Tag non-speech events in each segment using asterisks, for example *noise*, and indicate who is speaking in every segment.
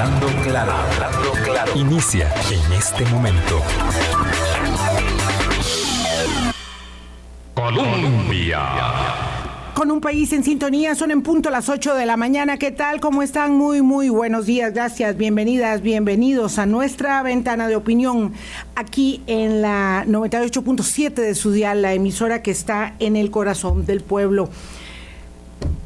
Speaker 1: Hablando claro, hablando claro. Inicia en este momento. Colombia.
Speaker 2: Con un país en sintonía, son en punto las 8 de la mañana. ¿Qué tal? ¿Cómo están? Muy, muy buenos días. Gracias. Bienvenidas, bienvenidos a nuestra ventana de opinión aquí en la 98.7 de su dial, la emisora que está en el corazón del pueblo.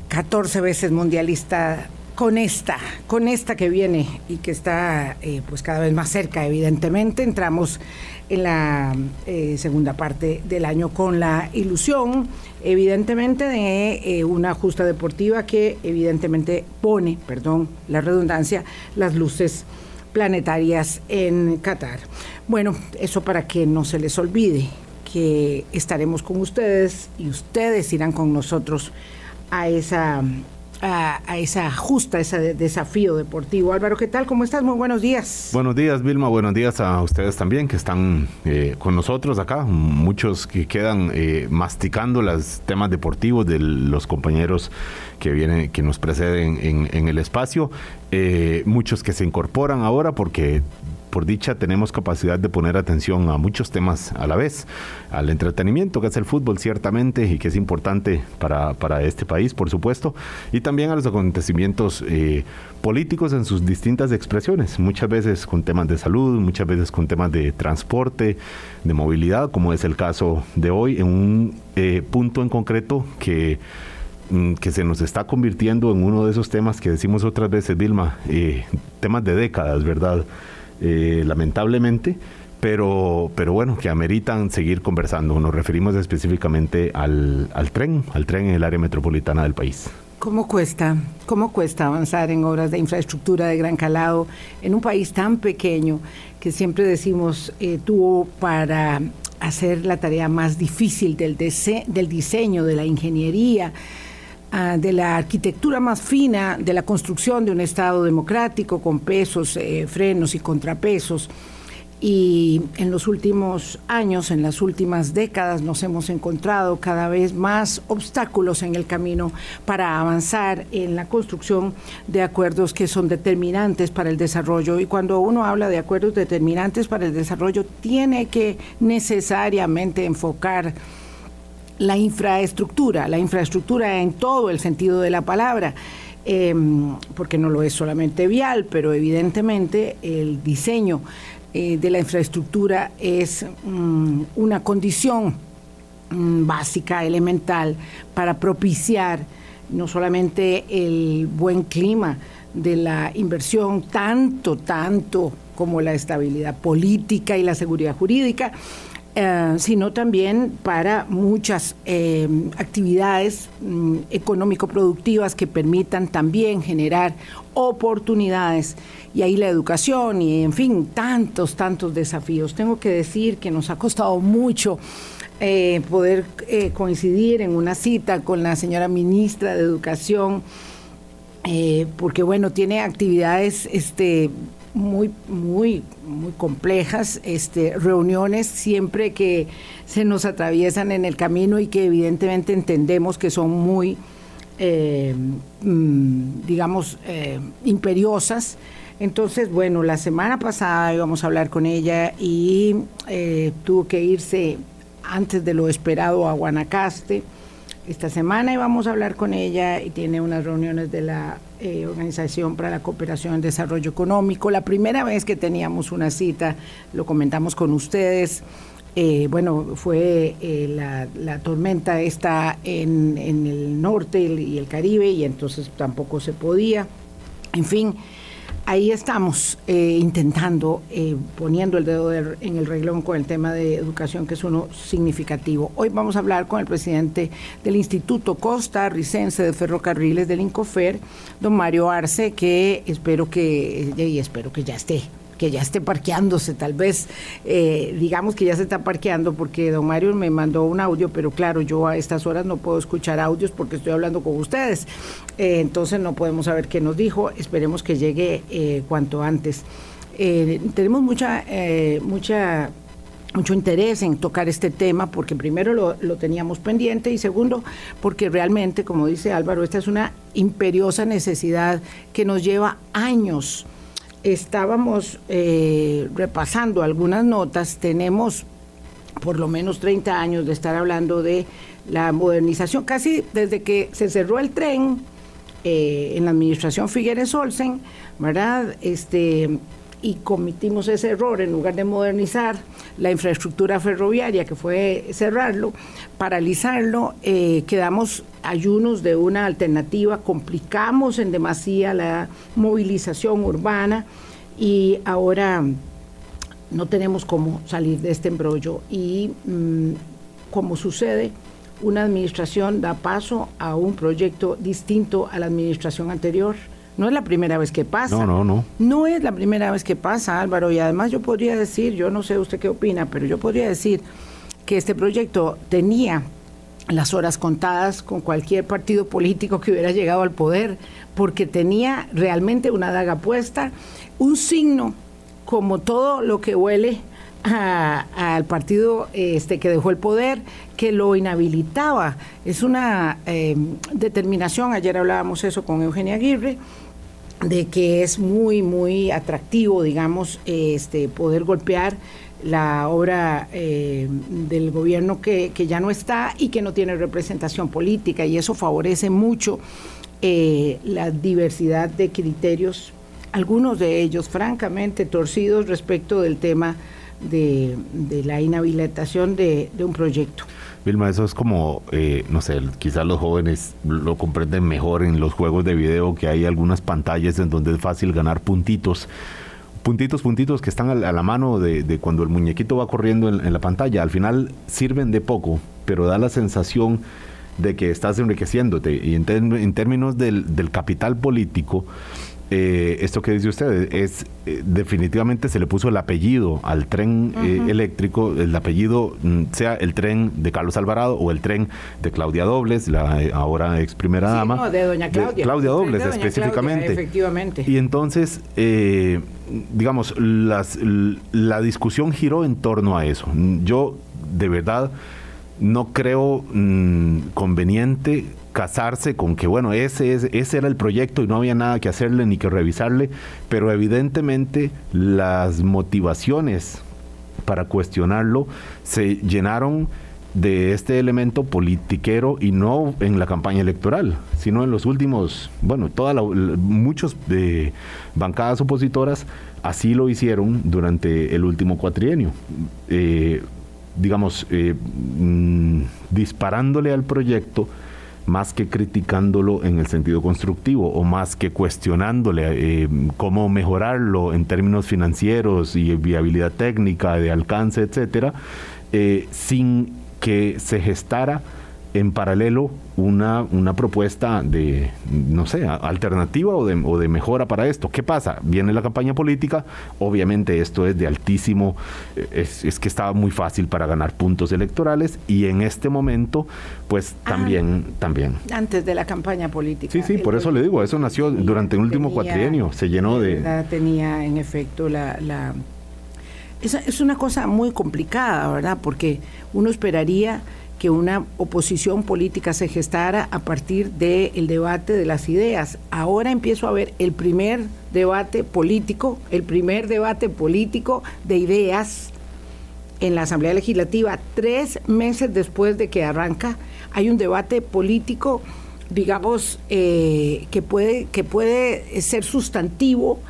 Speaker 2: 14 veces mundialista con esta, con esta que viene y que está eh, pues cada vez más cerca, evidentemente. Entramos en la eh, segunda parte del año con la ilusión, evidentemente, de eh, una justa deportiva que evidentemente pone, perdón, la redundancia, las luces planetarias en Qatar. Bueno, eso para que no se les olvide que estaremos con ustedes y ustedes irán con nosotros a esa a, esa justa, ese desafío deportivo. Álvaro, ¿qué tal? ¿Cómo estás? Muy buenos días.
Speaker 3: Buenos días, Vilma. Buenos días a ustedes también que están eh, con nosotros acá. Muchos que quedan eh, masticando los temas deportivos de los compañeros que vienen, que nos preceden en, el espacio. Eh, muchos que se incorporan ahora porque por dicha tenemos capacidad de poner atención a muchos temas a la vez, al entretenimiento que es el fútbol ciertamente y que es importante para, para este país, por supuesto, y también a los acontecimientos eh, políticos en sus distintas expresiones, muchas veces con temas de salud, muchas veces con temas de transporte, de movilidad, como es el caso de hoy, en un eh, punto en concreto que mm, que se nos está convirtiendo en uno de esos temas que decimos otras veces, Vilma, eh, temas de décadas, ¿verdad? Eh, lamentablemente, pero, pero bueno, que ameritan seguir conversando. Nos referimos específicamente al, al tren, al tren en el área metropolitana del país.
Speaker 2: ¿Cómo cuesta? ¿Cómo cuesta avanzar en obras de infraestructura de gran calado en un país tan pequeño que siempre decimos eh, tuvo para hacer la tarea más difícil del, del diseño, de la ingeniería? Ah, de la arquitectura más fina de la construcción de un Estado democrático con pesos, eh, frenos y contrapesos. Y en los últimos años, en las últimas décadas, nos hemos encontrado cada vez más obstáculos en el camino para avanzar en la construcción de acuerdos que son determinantes para el desarrollo. Y cuando uno habla de acuerdos determinantes para el desarrollo, tiene que necesariamente enfocar la infraestructura, la infraestructura en todo el sentido de la palabra. Em, porque no lo es solamente vial, pero evidentemente el diseño eh, de la infraestructura es mm, una condición mm, básica, elemental, para propiciar no solamente el buen clima de la inversión, tanto, tanto como la estabilidad política y la seguridad jurídica, eh, sino también para muchas eh, actividades mm, económico-productivas que permitan también generar oportunidades. Y ahí la educación y, en fin, tantos, tantos desafíos. Tengo que decir que nos ha costado mucho. Eh, poder coincidir en una cita con la señora ministra de Educación, porque bueno, tiene actividades este, muy, muy, muy complejas, este, reuniones siempre que se nos atraviesan en el camino y que evidentemente entendemos que son muy, eh, mm, digamos, eh, imperiosas. Entonces, bueno, la semana pasada íbamos a hablar con ella y eh, tuvo que irse antes de lo esperado a Guanacaste. Esta semana íbamos a hablar con ella y tiene unas reuniones de la eh, Organización para la Cooperación y Desarrollo Económico. La primera vez que teníamos una cita, lo comentamos con ustedes, eh, bueno, fue eh, la, tormenta esta en, en el norte y el Caribe y entonces tampoco se podía. En fin, ahí estamos eh, intentando, eh, poniendo el dedo en el reglón con el tema de educación, que es uno significativo. Hoy vamos a hablar con el presidente del Instituto Costa Ricense de Ferrocarriles del Incofer, don Mario Arce, que espero que, y espero que ya esté que ya esté parqueándose, tal vez, eh, digamos que ya se está parqueando porque don Mario me mandó un audio, pero claro, yo a estas horas no puedo escuchar audios porque estoy hablando con ustedes, eh, entonces no podemos saber qué nos dijo, esperemos que llegue eh, cuanto antes. tenemos mucha, mucha mucho interés en tocar este tema porque primero lo, lo, teníamos pendiente y segundo porque realmente, como dice Álvaro, esta es una imperiosa necesidad que nos lleva años estábamos eh, repasando algunas notas, tenemos por lo menos 30 años de estar hablando de la modernización, casi desde que se cerró el tren eh, en la administración Figueres Olsen, ¿verdad? Este, y cometimos ese error en lugar de modernizar la infraestructura ferroviaria, que fue cerrarlo, paralizarlo, eh, quedamos ayunos de una alternativa, complicamos en demasía la movilización urbana y ahora no tenemos cómo salir de este embrollo y mm, como sucede, una administración da paso a un proyecto distinto a la administración anterior. No es la primera vez que pasa.
Speaker 3: No, no, no.
Speaker 2: No es la primera vez que pasa, Álvaro. Y además yo podría decir, yo no sé usted qué opina, pero yo podría decir que este proyecto tenía las horas contadas con cualquier partido político que hubiera llegado al poder, porque tenía realmente una daga puesta, un signo como todo lo que huele al partido este que dejó el poder, que lo inhabilitaba. Es una em, determinación, ayer hablábamos eso con Eugenia Aguirre, de que es muy, muy atractivo, digamos, este, poder golpear la obra eh, del gobierno que, que, ya no está y que no tiene representación política, y eso favorece mucho eh, la diversidad de criterios algunos de ellos francamente torcidos respecto del tema de, la inhabilitación de, un proyecto.
Speaker 3: Vilma, eso es como, eh, no sé, quizás los jóvenes lo comprenden mejor en los juegos de video, que hay algunas pantallas en donde es fácil ganar puntitos. Puntitos, puntitos que están a la mano de, cuando el muñequito va corriendo en, la pantalla. Al final sirven de poco, pero da la sensación de que estás enriqueciéndote. Y en, términos del, del capital político, eh, esto que dice usted es eh, definitivamente se le puso el apellido al tren eh, eléctrico, el apellido mm, sea el tren de Carlos Alvarado o el tren de Claudia Dobles, la ahora ex primera dama.
Speaker 2: No, de doña Claudia.
Speaker 3: Claudia Dobles específicamente.
Speaker 2: efectivamente.
Speaker 3: Y entonces, digamos, las, la discusión giró en torno a eso. Yo de verdad no creo mm, conveniente casarse con que, bueno, ese, es, ese era el proyecto y no había nada que hacerle ni que revisarle, pero evidentemente las motivaciones para cuestionarlo se llenaron de este elemento politiquero y no en la campaña electoral, sino en los últimos, bueno, toda muchos de bancadas opositoras así lo hicieron durante el último cuatrienio. Eh, digamos, eh, mm, disparándole al proyecto más que criticándolo en el sentido constructivo o más que cuestionándole eh, cómo mejorarlo en términos financieros y viabilidad técnica, de alcance, etcétera, eh, sin que se gestara en paralelo una, una propuesta de, no sé, alternativa o de, o de, mejora para esto. ¿Qué pasa? Viene la campaña política, obviamente esto es de altísimo, eh, es, es que estaba muy fácil para ganar puntos electorales y en este momento, pues ah. también, también.
Speaker 2: Antes de la campaña política.
Speaker 3: Sí, sí, por eso le digo, eso nació durante el último cuatrienio, se llenó de...
Speaker 2: Tenía en efecto la... la es, es una cosa muy complicada, ¿verdad? Porque uno esperaría que una oposición política se gestara a partir del debate de las ideas. Ahora empiezo a ver el primer debate político, el primer debate político de ideas en la Asamblea Legislativa, tres meses después de que arranca, hay un debate político, digamos, eh, que, puede, que puede ser sustantivo,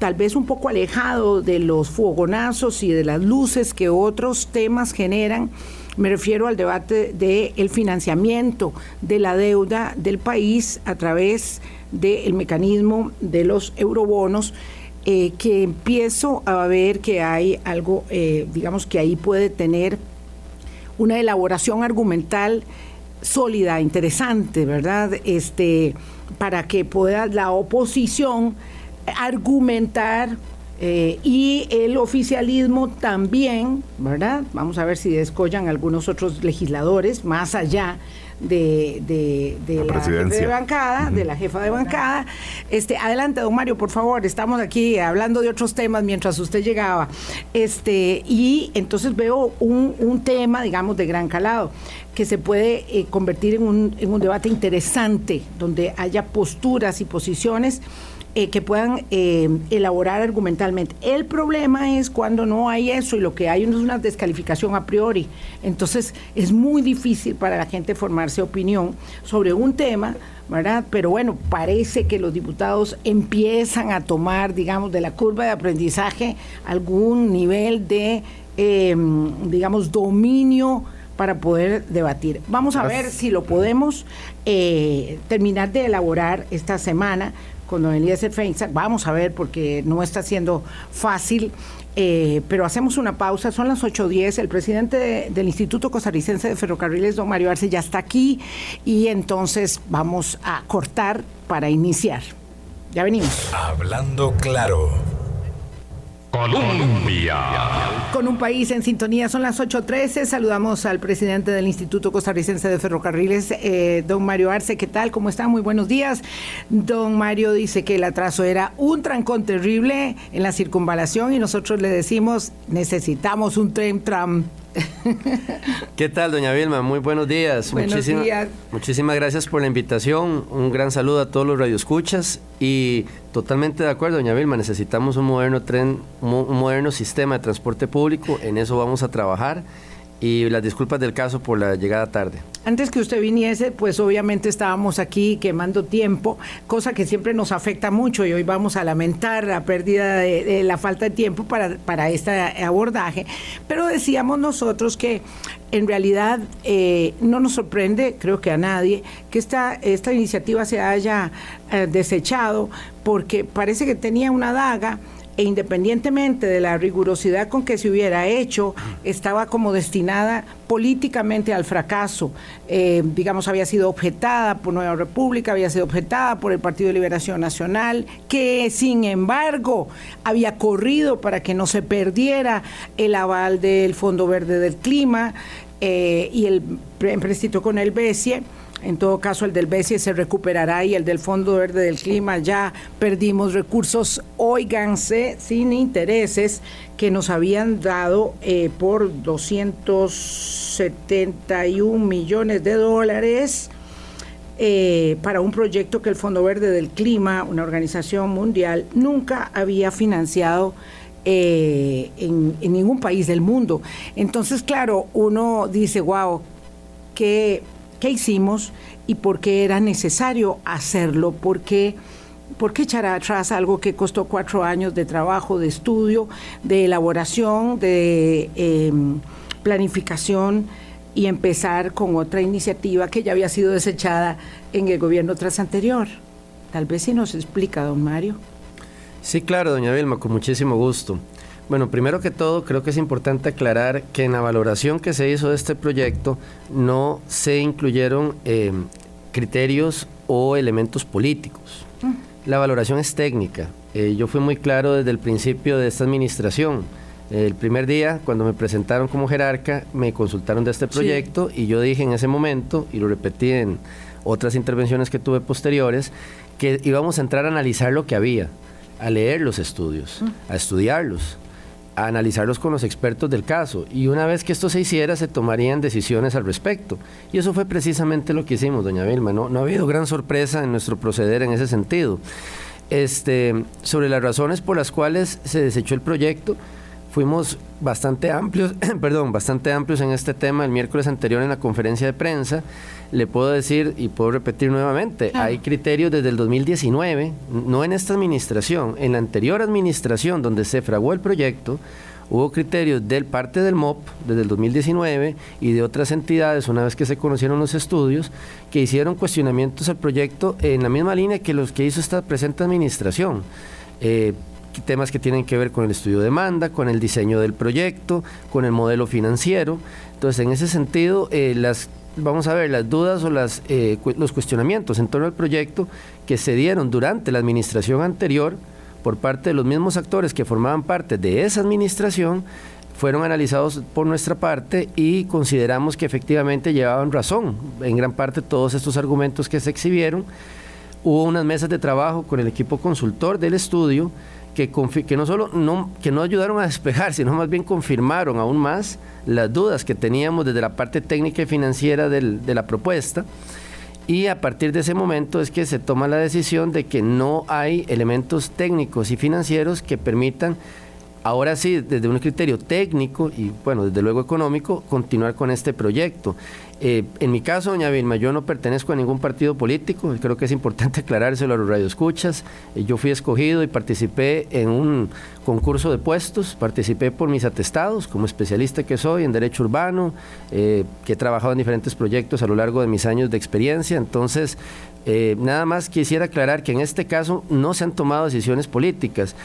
Speaker 2: tal vez un poco alejado de los fogonazos y de las luces que otros temas generan me refiero al debate del financiamiento de la deuda del país a través del mecanismo de los eurobonos. Eh, que empiezo a ver que hay algo, eh, digamos que ahí puede tener una elaboración argumental sólida, interesante, ¿verdad? Este, para que pueda la oposición argumentar eh, y el oficialismo también, ¿verdad? Vamos a ver si descollan algunos otros legisladores más allá de, la, jefa de bancada, de la jefa de bancada. Este, adelante, don Mario, por favor, estamos aquí hablando de otros temas mientras usted llegaba. Este, y entonces veo un, tema, digamos, de gran calado, que se puede eh, convertir en un, en un debate interesante, donde haya posturas y posiciones eh, que puedan eh, elaborar argumentalmente. El problema es cuando no hay eso y lo que hay es una descalificación a priori. Entonces es muy difícil para la gente formarse opinión sobre un tema, ¿verdad? Pero bueno, parece que los diputados empiezan a tomar, digamos, de la curva de aprendizaje algún nivel de, em, digamos, dominio para poder debatir. Vamos a ver si lo podemos eh, terminar de elaborar esta semana con don Eliezer Feinsack. Vamos a ver, porque no está siendo fácil. Eh, pero hacemos una pausa, son las 8.10, el presidente del Instituto Costarricense de Ferrocarriles, don Mario Arce, ya está aquí y entonces vamos a cortar para iniciar. Ya venimos.
Speaker 1: Hablando claro. Colombia.
Speaker 2: Con un país en sintonía, son las 8.13. Saludamos al presidente del Instituto Costarricense de Ferrocarriles, eh, don Mario Arce. ¿Qué tal? ¿Cómo está? Muy buenos días. Don Mario dice que el atraso era un trancón terrible en la circunvalación y nosotros le decimos, necesitamos un tren tram. *laughs*
Speaker 4: ¿Qué tal, doña Vilma? Muy buenos días.
Speaker 2: Buenos días.
Speaker 4: Muchísimas gracias por la invitación. Un gran saludo a todos los radioescuchas y totalmente de acuerdo, doña Vilma. Necesitamos un moderno tren, un moderno sistema de transporte público. En eso vamos a trabajar y las disculpas del caso por la llegada tarde.
Speaker 2: Antes que usted viniese, pues obviamente estábamos aquí quemando tiempo, cosa que siempre nos afecta mucho y hoy vamos a lamentar la pérdida de, la falta de tiempo para, para este abordaje. Pero decíamos nosotros que en realidad eh, no nos sorprende, creo que a nadie, que esta, esta iniciativa se haya eh, desechado porque parece que tenía una daga e independientemente de la rigurosidad con que se hubiera hecho, estaba como destinada políticamente al fracaso. Eh, digamos, había sido objetada por Nueva República, había sido objetada por el Partido de Liberación Nacional, que sin embargo había corrido para que no se perdiera el aval del Fondo Verde del Clima eh, y el empréstito con el BESIE en todo caso, el del BESIE se recuperará y el del Fondo Verde del Clima ya perdimos recursos, óiganse, sin intereses que nos habían dado eh, por 271 millones de dólares. Eh, para un proyecto que el Fondo Verde del Clima, una organización mundial, nunca había financiado eh, en, en, ningún país del mundo. Entonces, claro, uno dice, wow, qué qué hicimos y por qué era necesario hacerlo, por qué, por qué echar atrás algo que costó cuatro años de trabajo, de estudio, de elaboración, de em, planificación y empezar con otra iniciativa que ya había sido desechada en el gobierno tras anterior. Tal vez si nos explica, don Mario.
Speaker 4: Sí, claro, doña Vilma, con muchísimo gusto. Bueno, primero que todo, creo que es importante aclarar que en la valoración que se hizo de este proyecto no se incluyeron eh, criterios o elementos políticos. Mm. La valoración es técnica. Eh, yo fui muy claro desde el principio de esta administración. El primer día, cuando me presentaron como jerarca, me consultaron de este proyecto y yo dije en ese momento, y lo repetí en otras intervenciones que tuve posteriores, que íbamos a entrar a analizar lo que había, a leer los estudios, mm. a estudiarlos a analizarlos con los expertos del caso y una vez que esto se hiciera se tomarían decisiones al respecto. Y eso fue precisamente lo que hicimos, doña Vilma. No, no ha habido gran sorpresa en nuestro proceder en ese sentido. Este, sobre las razones por las cuales se desechó el proyecto, fuimos bastante amplios, *clears throat* perdón, bastante amplios en este tema el miércoles anterior en la conferencia de prensa. Le puedo decir y puedo repetir nuevamente, hay criterios desde el 2019, no en esta administración, en la anterior administración donde se fraguó el proyecto, hubo criterios del parte del MOP desde el 2019 y de otras entidades una vez que se conocieron los estudios que hicieron cuestionamientos al proyecto en la misma línea que los que hizo esta presente administración. Eh, temas que tienen que ver con el estudio de demanda, con el diseño del proyecto, con el modelo financiero. Entonces, en ese sentido, eh, las vamos a ver las dudas o las, eh, los cuestionamientos en torno al proyecto que se dieron durante la administración anterior por parte de los mismos actores que formaban parte de esa administración fueron analizados por nuestra parte y consideramos que efectivamente llevaban razón en gran parte todos estos argumentos que se exhibieron. Hubo unas mesas de trabajo con el equipo consultor del estudio que, no solo que no ayudaron a despejar, sino más bien confirmaron aún más las dudas que teníamos desde la parte técnica y financiera de la propuesta. y a partir de ese momento es que se toma la decisión de que no hay elementos técnicos y financieros que permitan ahora sí, desde un criterio técnico y bueno, desde luego económico, continuar con este proyecto. Eh, en mi caso, doña Vilma, yo no pertenezco a ningún partido político, creo que es importante *laughs* aclarárselo a los radioescuchas. Eh, yo fui escogido y participé en un concurso de puestos, participé por mis atestados como especialista que soy en derecho urbano, eh, que he trabajado en diferentes proyectos a lo largo de mis años de experiencia, entonces nada más quisiera aclarar que en este caso no se han tomado decisiones políticas.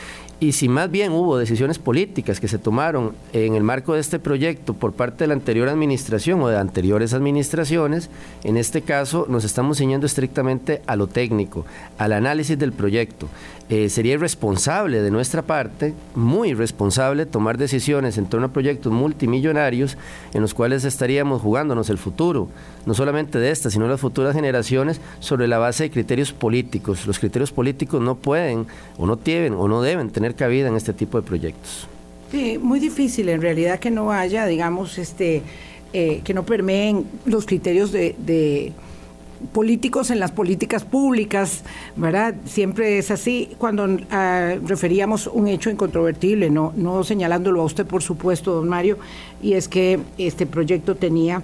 Speaker 4: Y si más bien hubo decisiones políticas que se tomaron en el marco de este proyecto por parte de la anterior administración o de anteriores administraciones, en este caso nos estamos ciñendo estrictamente a lo técnico, al análisis del proyecto. Eh, sería irresponsable de nuestra parte, muy irresponsable, tomar decisiones en torno a proyectos multimillonarios en los cuales estaríamos jugándonos el futuro, no solamente de esta, sino de las futuras generaciones, sobre la base de criterios políticos. Los criterios políticos no pueden, o no tienen, o no deben tener cabida en este tipo de proyectos.
Speaker 2: Sí, muy difícil en realidad que no haya, digamos, este, eh, que no permeen los criterios de políticos en las políticas públicas, ¿verdad? Siempre es así cuando ah, referíamos un hecho incontrovertible, no, no señalándolo a usted, por supuesto, don Mario, y es que este proyecto tenía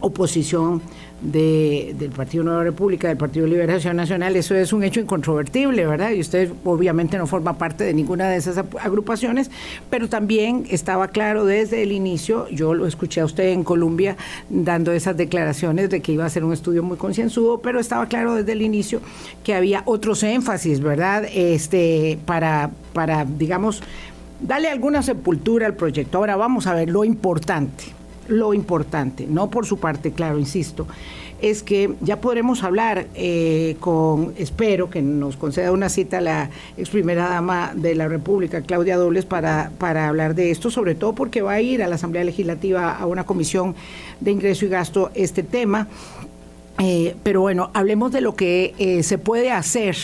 Speaker 2: oposición de, del Partido Nueva República, del Partido Liberación Nacional, eso es un hecho incontrovertible, ¿verdad? Y usted obviamente no forma parte de ninguna de esas agrupaciones, pero también estaba claro desde el inicio, yo lo escuché a usted en Colombia dando esas declaraciones de que iba a ser un estudio muy concienzudo, pero estaba claro desde el inicio que había otros énfasis, ¿verdad? Este, para, para digamos, darle alguna sepultura al proyecto. Ahora vamos a ver lo importante lo importante, no por su parte, claro, insisto, es que ya podremos hablar eh, con, espero que nos conceda una cita la ex primera dama de la República, Claudia Dobles, para, para hablar de esto, sobre todo porque va a ir a la Asamblea Legislativa a una comisión de ingreso y gasto este tema. Eh, pero bueno, hablemos de lo que eh, se puede hacer.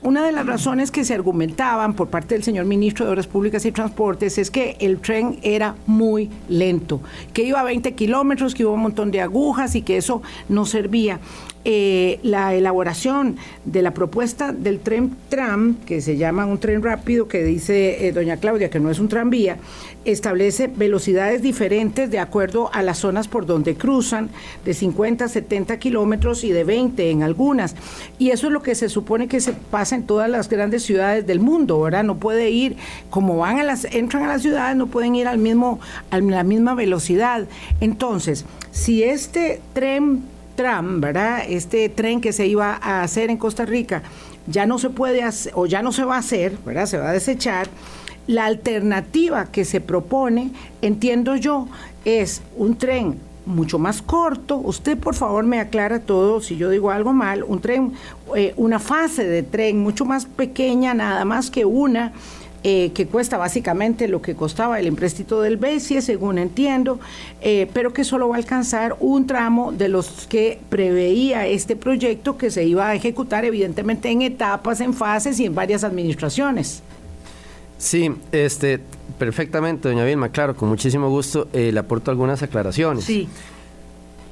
Speaker 2: Una de las razones que se argumentaban por parte del señor ministro de Obras Públicas y Transportes es que el tren era muy lento, que iba a 20 kilómetros, que hubo un montón de agujas y que eso no servía. Eh, la elaboración de la propuesta del tren tram, que se llama un tren rápido, que dice eh, doña Claudia que no es un tranvía, establece velocidades diferentes de acuerdo a las zonas por donde cruzan, de 50 a 70 kilómetros y de 20 en algunas. Y eso es lo que se supone que se pasa en todas las grandes ciudades del mundo, ¿verdad? No puede ir, como van a las, entran a las ciudades, no pueden ir al mismo, a la misma velocidad. Entonces, si este tren tram, ¿verdad? Este tren que se iba a hacer en Costa Rica ya no se puede hacer, o ya no se va a hacer, ¿verdad? Se va a desechar. La alternativa que se propone, entiendo yo, es un tren mucho más corto. Usted, por favor, me aclara todo si yo digo algo mal. Un tren, eh, una fase de tren mucho más pequeña, nada más que una eh, que cuesta básicamente lo que costaba el empréstito del BESIE, según entiendo, eh, pero que solo va a alcanzar un tramo de los que preveía este proyecto que se iba a ejecutar evidentemente en etapas, en fases y en varias administraciones.
Speaker 4: Sí, este, perfectamente, doña Vilma, claro, con muchísimo gusto eh, le aporto algunas aclaraciones.
Speaker 2: Sí.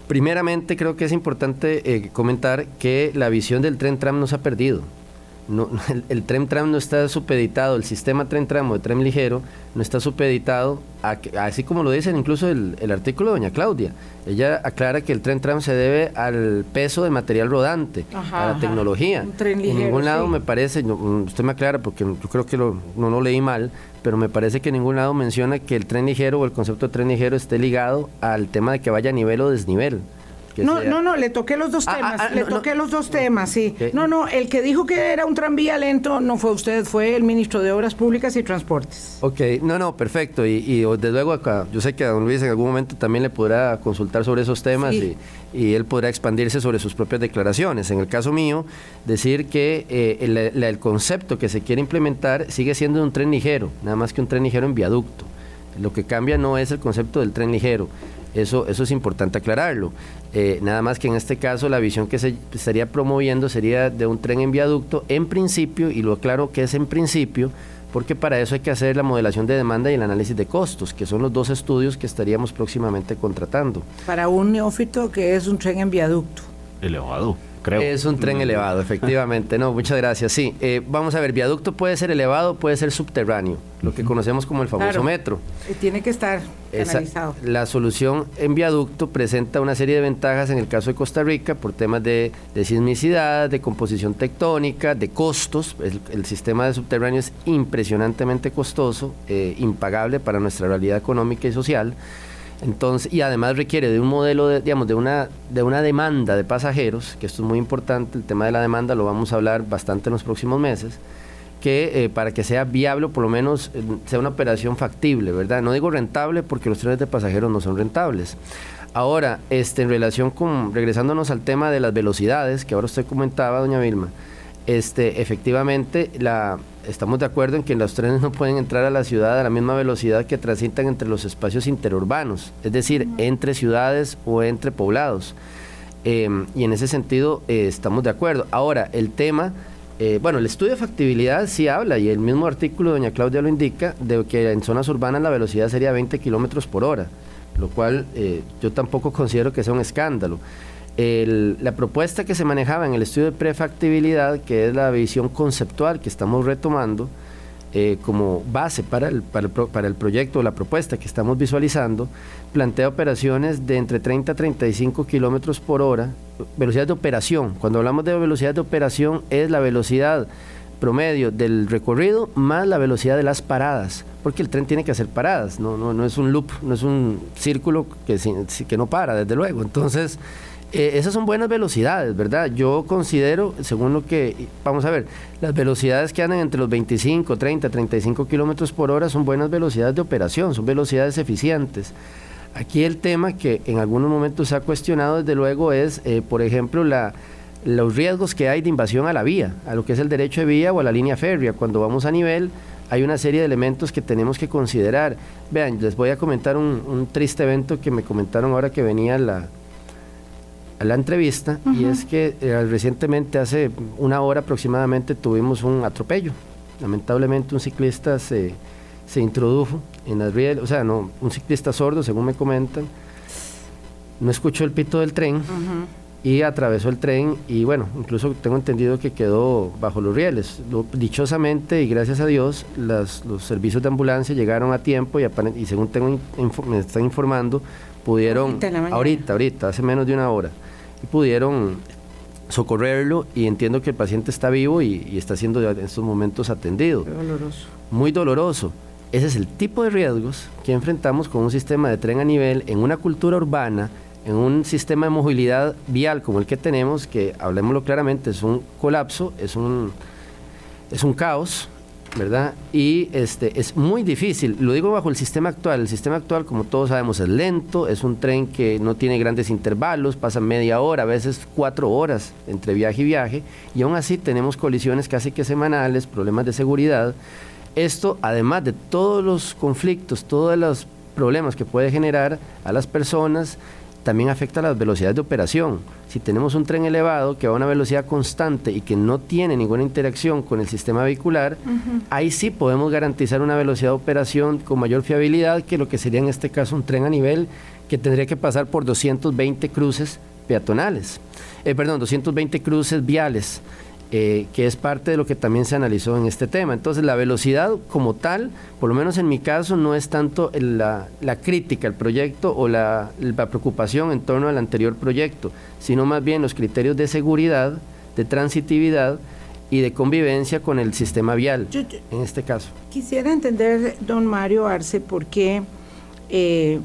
Speaker 4: Primeramente, creo que es importante comentar que la visión del tren tram no se ha perdido no, *laughs* el, tren tram no está supeditado, el sistema tren tram o de tren ligero no está supeditado, a, así como lo dice incluso el, artículo de doña Claudia. Ella aclara que el tren tram se debe al peso de material rodante, a la tecnología. en ningún lado me parece, usted me aclara porque yo creo que lo, no lo leí mal, pero me parece que en ningún lado menciona que el tren ligero o el concepto de tren ligero esté ligado al tema de que vaya a nivel o desnivel
Speaker 2: no, no, no, le toqué los dos ah, temas, ah, ah, le toqué los dos temas, sí. No, no, el que dijo que era un tranvía lento no fue usted, fue el ministro de Obras Públicas y Transportes.
Speaker 4: Ok, no, no, perfecto. Y, desde luego acá, yo sé que a don Luis en algún momento también le podrá consultar sobre esos temas y, él podrá expandirse sobre sus propias declaraciones. En el caso mío, decir que eh, el, el concepto que se quiere implementar sigue siendo un tren ligero, nada más que un tren ligero en viaducto. Lo que cambia no es el concepto del tren ligero. Eso, eso es importante aclararlo. Eh, nada más que en este caso la visión que se estaría promoviendo sería de un tren en viaducto en principio, y lo aclaro que es en principio, porque para eso hay que hacer la modelación de demanda y el análisis de costos, que son los dos estudios que estaríamos próximamente contratando.
Speaker 2: Para un neófito que es un tren en viaducto.
Speaker 3: elevado. Creo.
Speaker 4: Es un tren elevado, efectivamente. No, muchas gracias. Sí, eh, vamos a ver, viaducto puede ser elevado, puede ser subterráneo, lo que conocemos como el famoso
Speaker 2: Claro.
Speaker 4: metro.
Speaker 2: Tiene que estar
Speaker 4: Esa-
Speaker 2: canalizado.
Speaker 4: la solución en viaducto presenta una serie de ventajas en el caso de Costa Rica por temas de, de sismicidad, de composición tectónica, de costos. El, el sistema de subterráneo es impresionantemente costoso, eh, impagable para nuestra realidad económica y social. Entonces, y además requiere de un modelo, de, digamos, de una, de una demanda de pasajeros, que esto es muy importante, el tema de la demanda lo vamos a hablar bastante en los próximos meses, que eh, para que sea viable por lo menos eh, sea una operación factible, ¿verdad? No digo rentable porque los trenes de pasajeros no son rentables. Ahora, este, en relación con, regresándonos al tema de las velocidades, que ahora usted comentaba, doña Vilma, este, efectivamente, la, estamos de acuerdo en que los trenes no pueden entrar a la ciudad a la misma velocidad que transitan entre los espacios interurbanos, es decir, entre ciudades o entre poblados. Eh, y en ese sentido eh, estamos de acuerdo. Ahora, el tema, eh, bueno, el estudio de factibilidad sí habla, y el mismo artículo, doña Claudia lo indica, de que en zonas urbanas la velocidad sería 20 kilómetros por hora, lo cual eh, yo tampoco considero que sea un escándalo. La propuesta que se manejaba en el estudio de prefactibilidad, que es la visión conceptual que estamos retomando eh, como base para el, para, el, para el proyecto o la propuesta que estamos visualizando, plantea operaciones de entre 30 a 35 kilómetros por hora, velocidad de operación. Cuando hablamos de velocidad de operación, es la velocidad promedio del recorrido más la velocidad de las paradas, porque el tren tiene que hacer paradas, no, no, no es un loop, no es un círculo que, que no para, desde luego. Entonces, eh, esas son buenas velocidades, ¿verdad? Yo considero, según lo que, vamos a ver, las velocidades que andan entre los 25, 30, 35 kilómetros por hora son buenas velocidades de operación, son velocidades eficientes. Aquí el tema que en algunos momentos se ha cuestionado, desde luego, es, eh, por ejemplo, los riesgos que hay de invasión a la vía, a lo que es el derecho de vía o a la línea férrea. Cuando vamos a nivel, hay una serie de elementos que tenemos que considerar. Vean, les voy a comentar un, un triste evento que me comentaron ahora que venía la, la entrevista, y es que eh, recientemente, hace una hora aproximadamente, tuvimos un atropello. Lamentablemente un ciclista se, se introdujo en las rieles, o sea, no, un ciclista sordo, según me comentan, no escuchó el pito del tren y atravesó el tren y bueno, incluso tengo entendido que quedó bajo los rieles. Lo- dichosamente y gracias a Dios, las- los servicios de ambulancia llegaron a tiempo y, y según tengo me están informando, pudieron,
Speaker 2: Ahorita
Speaker 4: ahorita, hace menos de una hora, y pudieron socorrerlo y entiendo que el paciente está vivo y, y está siendo en estos momentos atendido
Speaker 2: Qué doloroso.
Speaker 4: muy doloroso. Ese es el tipo de riesgos que enfrentamos con un sistema de tren a nivel en una cultura urbana, en un sistema de movilidad vial como el que tenemos, que hablemoslo claramente, es un colapso, es un, es un caos, ¿verdad? Y este, es muy difícil, lo digo bajo el sistema actual, el sistema actual como todos sabemos es lento, es un tren que no tiene grandes intervalos, pasa media hora, a veces cuatro horas entre viaje y viaje, y aún así tenemos colisiones casi que semanales, problemas de seguridad. Esto, además de todos los conflictos, todos los problemas que puede generar a las personas, también afecta las velocidades de operación. Si tenemos un tren elevado que va a una velocidad constante y que no tiene ninguna interacción con el sistema vehicular, ahí sí podemos garantizar una velocidad de operación con mayor fiabilidad que lo que sería en este caso un tren a nivel que tendría que pasar por 220 cruces peatonales, eh, perdón, 220 cruces viales. Eh, que es parte de lo que también se analizó en este tema. Entonces, la velocidad como tal, por lo menos en mi caso, no es tanto la, la crítica al proyecto o la, la preocupación en torno al anterior proyecto, sino más bien los criterios de seguridad, de transitividad y de convivencia con el sistema vial,
Speaker 2: Yo- yo-
Speaker 4: en este caso.
Speaker 2: Quisiera entender, don Mario Arce, por qué eh,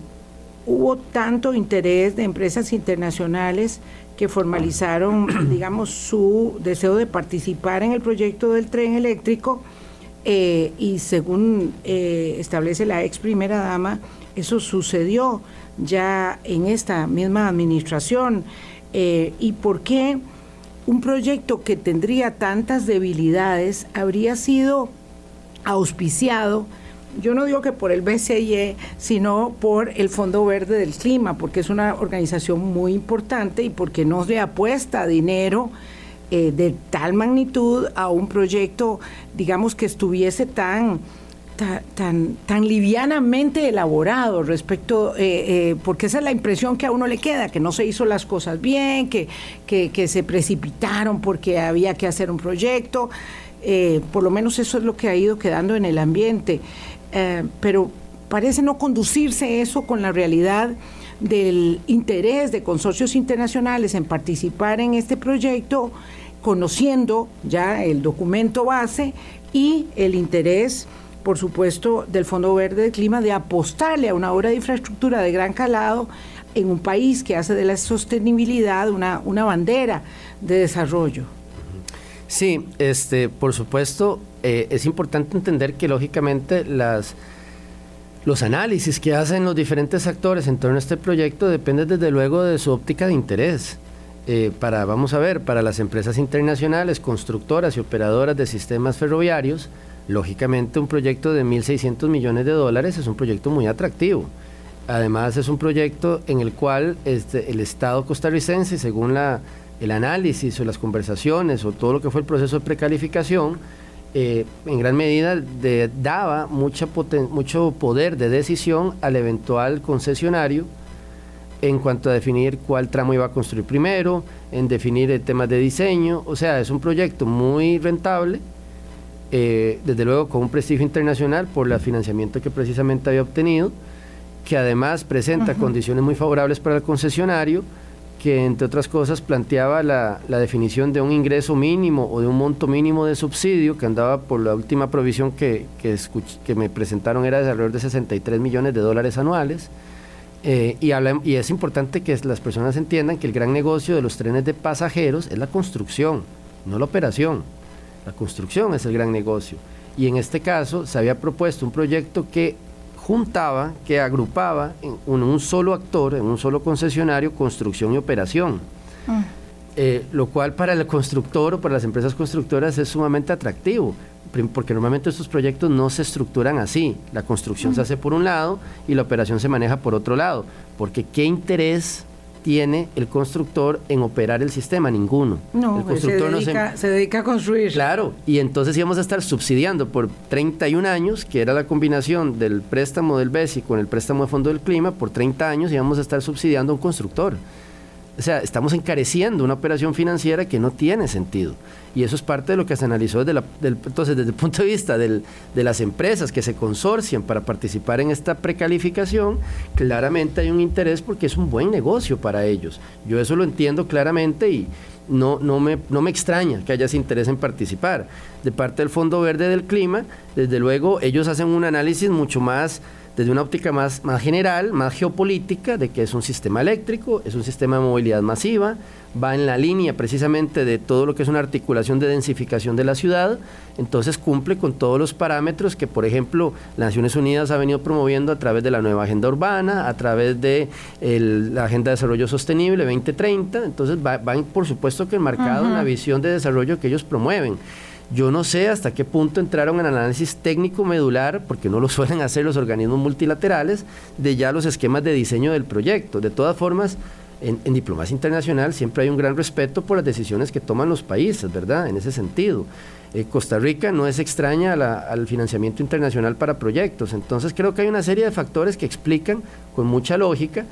Speaker 2: hubo tanto interés de empresas internacionales que formalizaron, *clears throat* digamos, su deseo de participar en el proyecto del tren eléctrico eh, y según eh, establece la ex primera dama, eso sucedió ya en esta misma administración. Eh, ¿Y por qué un proyecto que tendría tantas debilidades habría sido auspiciado, yo no digo que por el BCIE, sino por el Fondo Verde del Clima, porque es una organización muy importante y porque no se apuesta dinero eh, de tal magnitud a un proyecto, digamos, que estuviese tan tan, tan livianamente elaborado respecto, eh, eh, porque esa es la impresión que a uno le queda, que no se hizo las cosas bien, que, que, se precipitaron porque había que hacer un proyecto, por lo menos eso es lo que ha ido quedando en el ambiente, pero parece no conducirse eso con la realidad del interés de consorcios internacionales en participar en este proyecto, conociendo ya el documento base y el interés por supuesto, del Fondo Verde del Clima de apostarle a una obra de infraestructura de gran calado en un país que hace de la sostenibilidad una, una bandera de desarrollo.
Speaker 4: Sí, este, por supuesto, eh, es importante entender que lógicamente las, los análisis que hacen los diferentes actores en torno a este proyecto dependen desde luego de su óptica de interés. Eh, para, vamos a ver, para las empresas internacionales, constructoras y operadoras de sistemas ferroviarios, Lógicamente un proyecto de 1.600 millones de dólares es un proyecto muy atractivo. Además es un proyecto en el cual este, el Estado costarricense, según la, el análisis o las conversaciones o todo lo que fue el proceso de precalificación, eh, en gran medida daba mucha mucho poder de decisión al eventual concesionario en cuanto a definir cuál tramo iba a construir primero, en definir el tema de diseño. O sea, es un proyecto muy rentable eh, desde luego con un prestigio internacional por el financiamiento que precisamente había obtenido, que además presenta condiciones muy favorables para el concesionario, que entre otras cosas planteaba la, definición de un ingreso mínimo o de un monto mínimo de subsidio que andaba por la última provisión que, que, que me presentaron era de alrededor de 63 millones de dólares anuales. Eh, y, y es importante que las personas entiendan que el gran negocio de los trenes de pasajeros es la construcción, no la operación. La construcción es el gran negocio. Y en este caso se había propuesto un proyecto que juntaba, que agrupaba en un, solo actor, en un solo concesionario, construcción y operación. Mm. Eh, lo cual para el constructor o para las empresas constructoras es sumamente atractivo, porque normalmente estos proyectos no se estructuran así. La construcción se hace por un lado y la operación se maneja por otro lado, porque ¿qué interés tiene el constructor en operar el sistema? Ninguno.
Speaker 2: No,
Speaker 4: el
Speaker 2: pues constructor se, dedica, se... dedica a construir.
Speaker 4: Claro, y entonces íbamos a estar subsidiando por 31 años, que era la combinación del préstamo del BESI con el préstamo de Fondo del Clima, por 30 años íbamos a estar subsidiando a un constructor. O sea, estamos encareciendo una operación financiera que no tiene sentido. Y eso es parte de lo que se analizó desde, la, entonces, desde el punto de vista de las empresas que se consorcian para participar en esta precalificación. Claramente hay un interés porque es un buen negocio para ellos. Yo eso lo entiendo claramente y no, no, me, no me extraña que haya ese interés en participar. De parte del Fondo Verde del Clima, desde luego, ellos hacen un análisis mucho más desde una óptica más, más general, más geopolítica, de que es un sistema eléctrico, es un sistema de movilidad masiva, va en la línea precisamente de todo lo que es una articulación de densificación de la ciudad, entonces cumple con todos los parámetros que, por ejemplo, las Naciones Unidas ha venido promoviendo a través de la nueva agenda urbana, a través de la Agenda de Desarrollo Sostenible 2030, entonces va, por supuesto que enmarcado en la visión de desarrollo que ellos promueven. Yo no sé hasta qué punto entraron en análisis técnico medular, porque no lo *laughs* suelen hacer los organismos multilaterales, de ya los esquemas de diseño del proyecto. De todas formas, en, diplomacia internacional siempre hay un gran respeto por las decisiones que toman los países, ¿verdad? En ese sentido. Eh, Costa Rica no es extraña al financiamiento internacional para proyectos, entonces creo que hay una serie de factores que explican con mucha lógica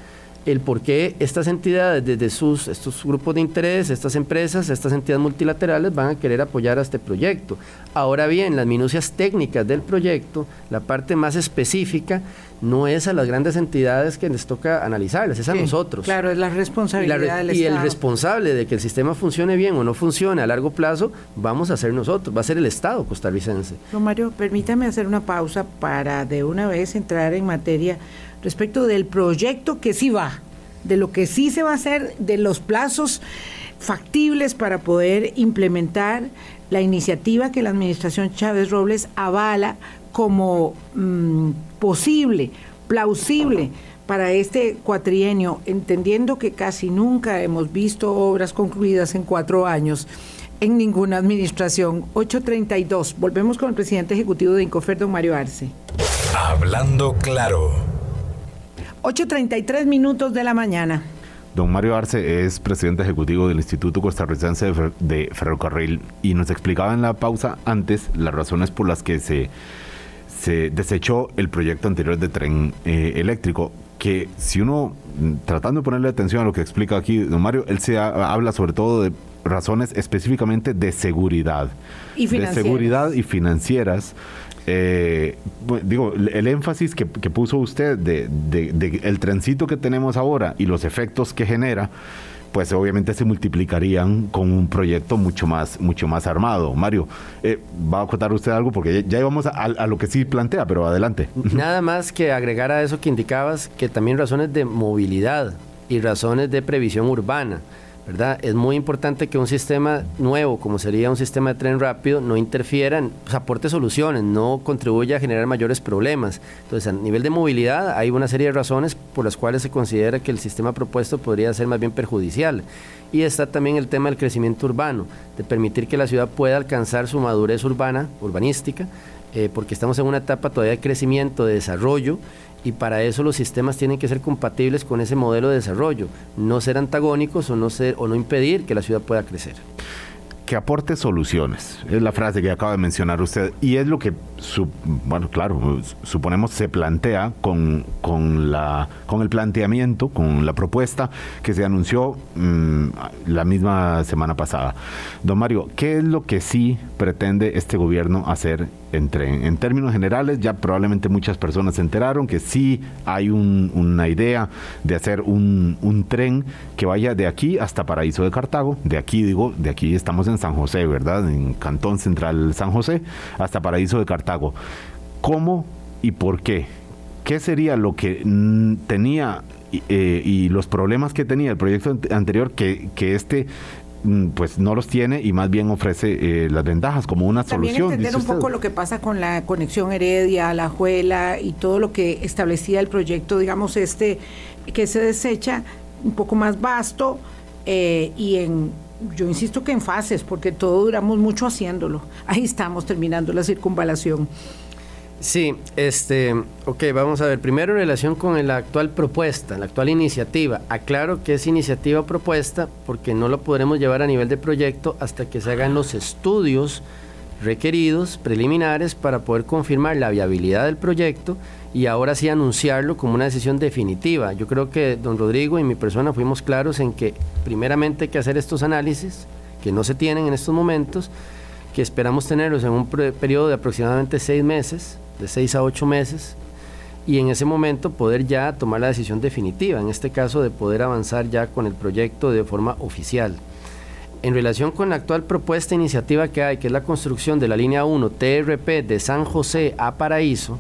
Speaker 4: el por qué estas entidades, desde sus, estos grupos de interés, estas empresas, estas entidades multilaterales van a querer apoyar a este proyecto. Ahora bien, las minucias técnicas del proyecto, la parte más específica, no es a las grandes entidades que les toca analizarlas, es a nosotros.
Speaker 2: Claro, es la responsabilidad y, del
Speaker 4: y el responsable de que el sistema funcione bien o no funcione a largo plazo, vamos a ser nosotros, va a ser el Estado costarricense.
Speaker 2: Don Mario, permítame hacer una pausa para de una vez entrar en materia respecto del proyecto que sí va, de lo que sí se va a hacer, de los plazos factibles para poder implementar la iniciativa que la administración Chávez Robles avala como mm, posible, plausible para este cuatrienio, entendiendo que casi nunca hemos visto obras concluidas en cuatro años en ninguna administración. 832. Volvemos con el presidente ejecutivo de Incofer, don Mario Arce.
Speaker 1: Hablando claro.
Speaker 2: 8.33 minutos de la mañana.
Speaker 3: Don Mario Arce es presidente ejecutivo del Instituto Costarricense de Ferrocarril y nos explicaba en la pausa antes las razones por las que se, se desechó el proyecto anterior de tren eh, eléctrico, que si uno, mm, tratando de ponerle atención a lo que explica aquí don Mario, él se habla sobre todo de razones específicamente de seguridad.
Speaker 2: Y
Speaker 3: de seguridad y financieras. Eh, digo, el énfasis que, puso usted de, de, el trencito que tenemos ahora y los efectos que genera, pues obviamente se multiplicarían con un proyecto mucho más, mucho más armado. Mario, eh, va a contar usted algo porque ya, íbamos a, lo que sí plantea, pero adelante.
Speaker 4: Nada más que agregar a eso que indicabas, que también razones de movilidad y razones de previsión urbana. Es muy importante que un sistema nuevo, como sería un sistema de tren rápido, no interfiera, pues, aporte soluciones, no contribuya a generar mayores problemas. Entonces, a nivel de movilidad, hay una serie de razones por las cuales se considera que el sistema propuesto podría ser más bien perjudicial. Y está también el tema del crecimiento urbano, de permitir que la ciudad pueda alcanzar su madurez urbana, urbanística, eh, porque estamos en una etapa todavía de crecimiento, de desarrollo, y para eso los sistemas tienen que ser compatibles con ese modelo de desarrollo, no ser antagónicos o no, ser, o no impedir que la ciudad pueda crecer
Speaker 3: que aporte soluciones. Es la frase que acaba de mencionar usted. Y es lo que, bueno, claro, suponemos se plantea con, con, la, con el planteamiento, con la propuesta que se anunció mm, la misma semana pasada. Don Mario, ¿qué es lo que sí pretende este gobierno hacer en tren? En términos generales, ya probablemente muchas personas se enteraron que sí hay una idea de hacer un, tren que vaya de aquí hasta Paraíso de Cartago. De aquí, digo, de aquí estamos en San José, ¿verdad? En Cantón Central San José, hasta Paraíso de Cartago. ¿Cómo y por qué? ¿Qué sería lo que tenía eh, y los problemas que tenía el proyecto anterior que, que este pues no los tiene y más bien ofrece eh, las ventajas como una
Speaker 2: También
Speaker 3: solución.
Speaker 2: Entender un poco lo que pasa con la conexión Heredia, la Juela y todo lo que establecía el proyecto, digamos, este que se desecha un poco más vasto eh, y en yo insisto que en fases, porque todo duramos mucho haciéndolo. Ahí estamos terminando la circunvalación.
Speaker 4: Sí, este, ok, vamos a ver. Primero en relación con la actual propuesta, la actual iniciativa. Aclaro que es iniciativa propuesta porque no lo podremos llevar a nivel de proyecto hasta que se hagan los estudios requeridos, preliminares, para poder confirmar la viabilidad del proyecto y ahora sí anunciarlo como una decisión definitiva. Yo creo que don Rodrigo y mi persona fuimos claros en que primeramente hay que hacer estos análisis, que no se tienen en estos momentos, que esperamos tenerlos en un periodo de aproximadamente seis meses, de seis a ocho meses, y en ese momento poder ya tomar la decisión definitiva, en este caso de poder avanzar ya con el proyecto de forma oficial. En relación con la actual propuesta iniciativa que hay, que es la construcción de la línea 1 TRP de San José a Paraíso,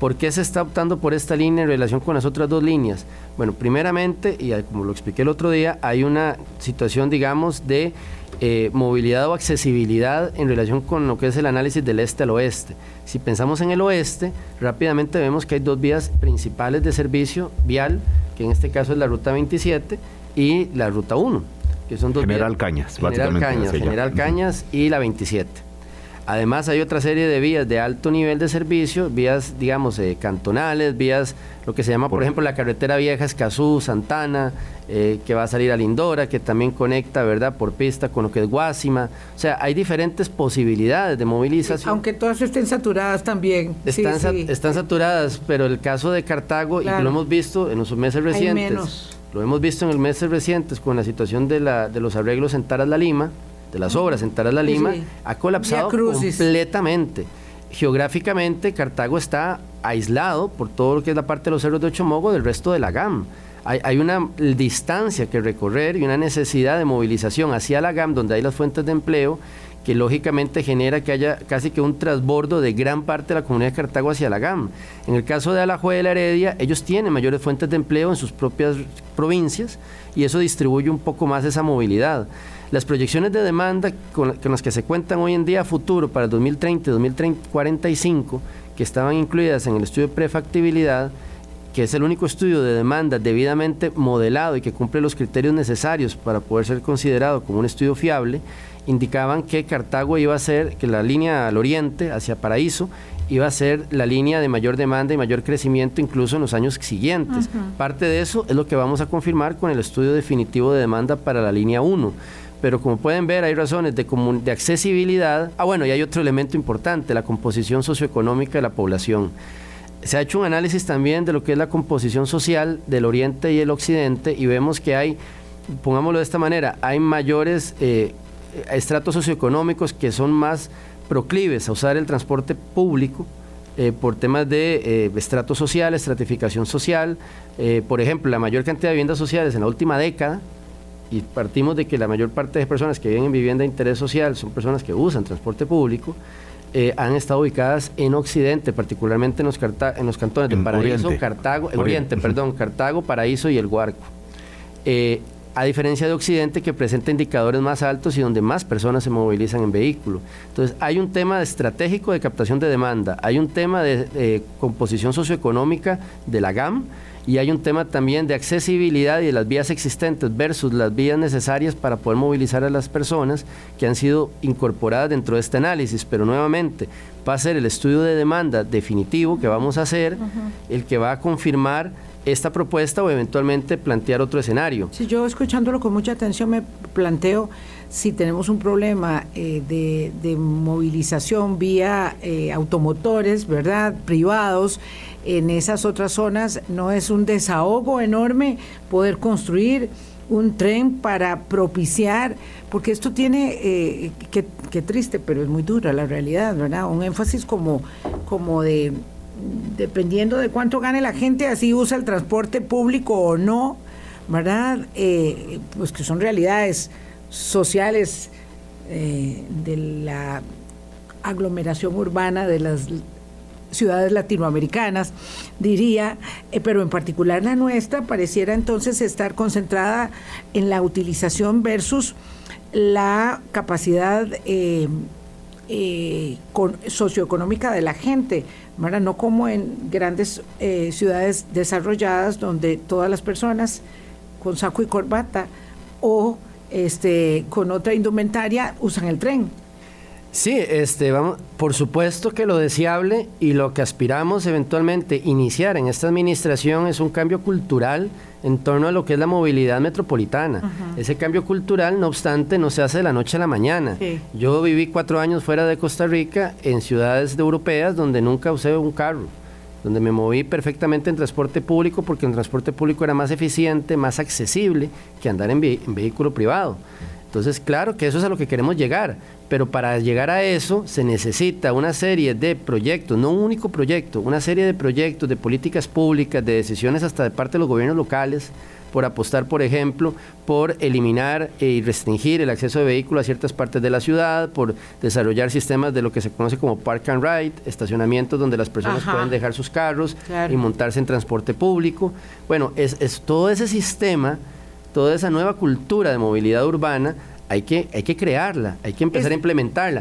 Speaker 4: ¿Por qué se está optando por esta línea en relación con las otras dos líneas? Bueno, primeramente, y como lo expliqué el otro día, hay una situación, digamos, de eh, movilidad o accesibilidad en relación con lo que es el análisis del este al oeste. Si pensamos en el oeste, rápidamente vemos que hay dos vías principales de servicio vial, que en este caso es la ruta 27 y la ruta 1, que son dos
Speaker 3: General Cañas,
Speaker 4: General Cañas, General Cañas y la 27. Además hay otra serie de vías de alto nivel de servicio, vías, digamos, eh, cantonales, vías, lo que se llama, por, ejemplo, la carretera vieja Escazú, Santana, eh, que va a salir a Lindora, que también conecta, ¿verdad?, por pista con lo que es Guásima. O sea, hay diferentes posibilidades de movilización.
Speaker 2: Aunque todas estén saturadas también.
Speaker 4: Están, están saturadas, pero el caso de Cartago, y lo hemos visto en los meses recientes, lo hemos visto en los meses recientes con la situación de, la, de los arreglos en Taras La Lima, de las obras en Taras la Lima, ha colapsado completamente. Geográficamente, Cartago está aislado por todo lo que es la parte de los cerros de Ochomogo del resto de la GAM. Hay, hay, una distancia que recorrer y una necesidad de movilización hacia la GAM, donde hay las fuentes de empleo, que lógicamente genera que haya casi que un transbordo de gran parte de la comunidad de Cartago hacia la GAM. En el caso de Alajuela Heredia, ellos tienen mayores fuentes de empleo en sus propias provincias y eso distribuye un poco más esa movilidad. Las proyecciones de demanda con, las que se cuentan hoy en día a futuro para el 2030 y 2045, que estaban incluidas en el estudio de prefactibilidad, que es el único estudio de demanda debidamente modelado y que cumple los criterios necesarios para poder ser considerado como un estudio fiable, indicaban que Cartago iba a ser, que la línea al oriente, hacia Paraíso, iba a ser la línea de mayor demanda y mayor crecimiento incluso en los años siguientes. Parte de eso es lo que vamos a confirmar con el estudio definitivo de demanda para la línea 1 pero como pueden ver hay razones de, de accesibilidad. Ah, bueno, y hay otro elemento importante, la composición socioeconómica de la población. Se ha hecho un análisis también de lo que es la composición social del oriente y el occidente y vemos que hay, pongámoslo de esta manera, hay mayores eh, estratos socioeconómicos que son más proclives a usar el transporte público eh, por temas de eh, estrato social, estratificación social. Por ejemplo, la mayor cantidad de viviendas sociales en la última década, y partimos de que la mayor parte de personas que viven en vivienda de interés social son personas que usan transporte público, han estado ubicadas en Occidente, particularmente en los, en los cantones de Paraíso, Cartago, Oriente. perdón, *laughs* Cartago, Paraíso y El Guarco a diferencia de Occidente que presenta indicadores más altos y donde más personas se movilizan en vehículo. Entonces, hay un tema estratégico de captación de demanda, hay un tema de, composición socioeconómica de la GAM y hay un tema también de accesibilidad y de las vías existentes versus las vías necesarias para poder movilizar a las personas que han sido incorporadas dentro de este análisis. Pero nuevamente, va a ser el estudio de demanda definitivo que vamos a hacer, el que va a confirmar esta propuesta o eventualmente plantear otro escenario.
Speaker 2: Si yo escuchándolo con mucha atención me planteo si tenemos un problema eh, de, movilización vía eh, automotores, ¿verdad? Privados en esas otras zonas, no es un desahogo enorme poder construir un tren para propiciar, porque esto tiene, eh, qué, triste, pero es muy dura la realidad, ¿verdad? Un énfasis como, como de dependiendo de cuánto gane la gente, así usa el transporte público o no, ¿verdad? Eh, pues que son realidades sociales eh, de la aglomeración urbana de las ciudades latinoamericanas, diría, eh, pero en particular la nuestra pareciera entonces estar concentrada en la utilización versus la capacidad socioeconómica de la gente no como en grandes eh, ciudades desarrolladas donde todas las personas con saco y corbata o este, con otra indumentaria usan el tren.
Speaker 4: Sí, este, vamos, por supuesto que lo deseable y lo que aspiramos eventualmente iniciar en esta administración es un cambio cultural en torno a lo que es la movilidad metropolitana. Ese cambio cultural, no obstante, no se hace de la noche a la mañana. Yo viví cuatro años fuera de Costa Rica, en ciudades europeas, donde nunca usé un carro, donde me moví perfectamente en transporte público, porque el transporte público era más eficiente, más accesible que andar en, en vehículo privado. Entonces, claro que eso es a lo que queremos llegar, pero para llegar a eso se necesita una serie de proyectos, no un único proyecto, una serie de proyectos, de políticas públicas, de decisiones hasta de parte de los gobiernos locales, por apostar, por ejemplo, por eliminar y restringir el acceso de vehículos a ciertas partes de la ciudad, por desarrollar sistemas de lo que se conoce como park and ride, estacionamientos donde las personas pueden dejar sus carros y montarse en transporte público. Bueno, es, es todo ese sistema, toda esa nueva cultura de movilidad urbana hay que, hay que crearla, hay que empezar a implementarla.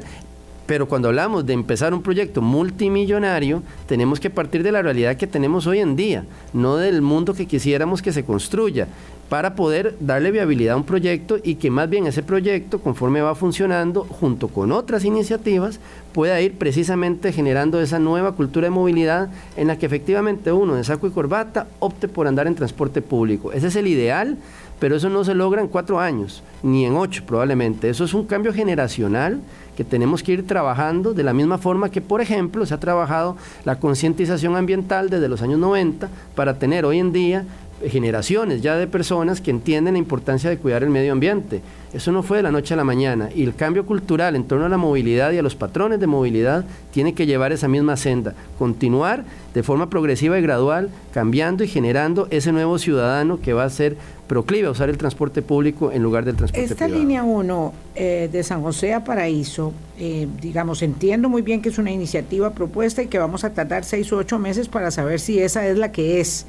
Speaker 4: Pero cuando hablamos de empezar un proyecto multimillonario, tenemos que partir de la realidad que tenemos hoy en día, no del mundo que quisiéramos que se construya, para poder darle viabilidad a un proyecto y que más bien ese proyecto, conforme va funcionando, junto con otras iniciativas, pueda ir precisamente generando esa nueva cultura de movilidad en la que efectivamente uno de saco y corbata opte por andar en transporte público. Ese es el ideal pero eso no se logra en cuatro años, ni en ocho probablemente. Eso es un cambio generacional que tenemos que ir trabajando de la misma forma que, por ejemplo, se ha trabajado la concientización ambiental desde los años 90 para tener hoy en día generaciones ya de personas que entienden la importancia de cuidar el medio ambiente. Eso no fue de la noche a la mañana. Y el cambio cultural en torno a la movilidad y a los patrones de movilidad tiene que llevar esa misma senda, continuar de forma progresiva y gradual, cambiando y generando ese nuevo ciudadano que va a ser proclive a usar el transporte público en lugar del transporte
Speaker 2: Esta línea 1 eh, de San José a Paraíso, eh, digamos, entiendo muy bien que es una iniciativa propuesta y que vamos a tardar seis u ocho meses para saber si esa es la que es